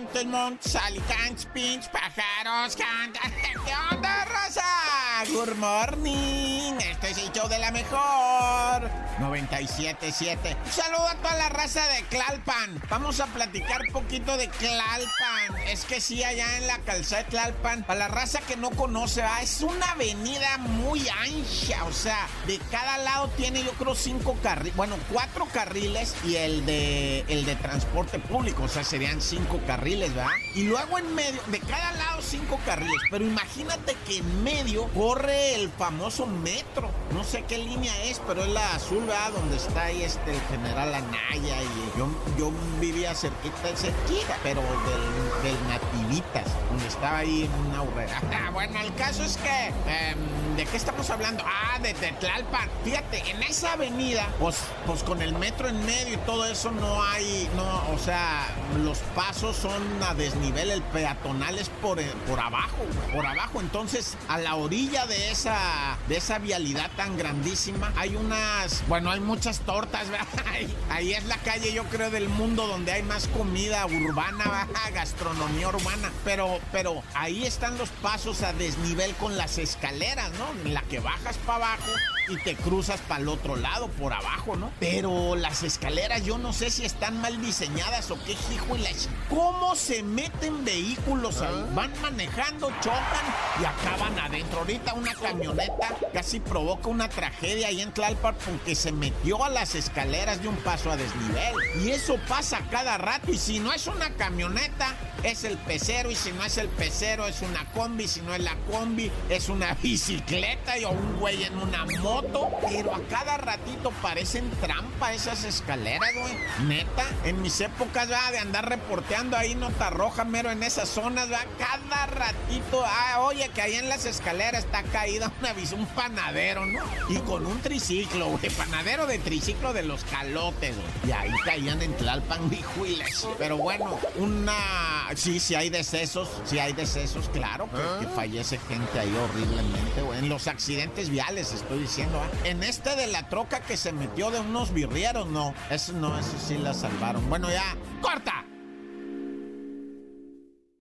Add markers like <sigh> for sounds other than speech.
Montes, Montes, Alicantes, Pinch, pájaros, cantan. <laughs> ¿Qué onda, raza? Good morning. Es el de la mejor. 97.7. Un saludo a toda la raza de Clalpan. Vamos a platicar poquito de Clalpan. Es que sí, allá en la calzada de Tlalpan, para la raza que no conoce, es una avenida muy ancha. O sea, de cada lado tiene, yo creo, cinco carriles. Bueno, cuatro carriles y el de el de transporte público. O sea, serían cinco carriles, ¿verdad? Y luego en medio, de cada lado cinco carriles. Pero imagínate que en medio corre el famoso metro. No sé qué línea es, pero es la azul, ¿verdad? Donde está ahí este el general Anaya. Y yo, yo vivía cerquita, cerquita, pero del, Nativitas, donde estaba ahí una urrera. <laughs> Bueno, el caso es que. Em, ¿De qué estamos hablando? Ah, de Tetlalpan. Fíjate, en esa avenida, pues, pues con el metro en medio y todo eso no hay. No, o sea, los pasos son a desnivel, el peatonal es por, por abajo, por abajo. Entonces, a la orilla de esa, de esa vialidad tan grandísima, hay unas. Bueno, hay muchas tortas, ¿verdad? <laughs> Ahí, ahí es la calle, yo creo, del mundo donde hay más comida urbana, gastronomía urbana. Pero, pero ahí están los pasos a desnivel con las escaleras, ¿no? La que bajas para abajo y te cruzas para el otro lado, por abajo, ¿no? Pero las escaleras, yo no sé si están mal diseñadas o qué hijo y la ¿Cómo se meten vehículos ahí? Ah. Van manejando, chocan y acaban adentro. Ahorita una camioneta casi provoca una tragedia ahí en Tlalpan porque se metió a las escaleras de un paso a desnivel. Y eso pasa cada rato. Y si no es una camioneta, es el pecero. Y si no es el pecero, es una combi. Si no es la combi, es una <laughs> bicicleta y, o un güey en una moto. Pero a cada ratito parecen trampa esas escaleras, güey. Neta, en mis épocas de andar reporteando ahí nota roja, mero en esas zonas, ¿verdad? cada ratito. Ah, oye, que ahí en las escaleras está caída una un panadero, ¿no? Y con un triciclo, güey. Panadero de triciclo de los calotes, güey. Y ahí caían en Tlalpan, <laughs> bijuiles. Pero bueno, una. Sí, sí hay decesos. Sí hay decesos, claro, que, que fallece gente ahí horriblemente, güey. En los accidentes viales, estoy diciendo, En este de la troca que se metió de unos birrieros, no. Eso no, eso sí la salvaron. Bueno, ya, corta.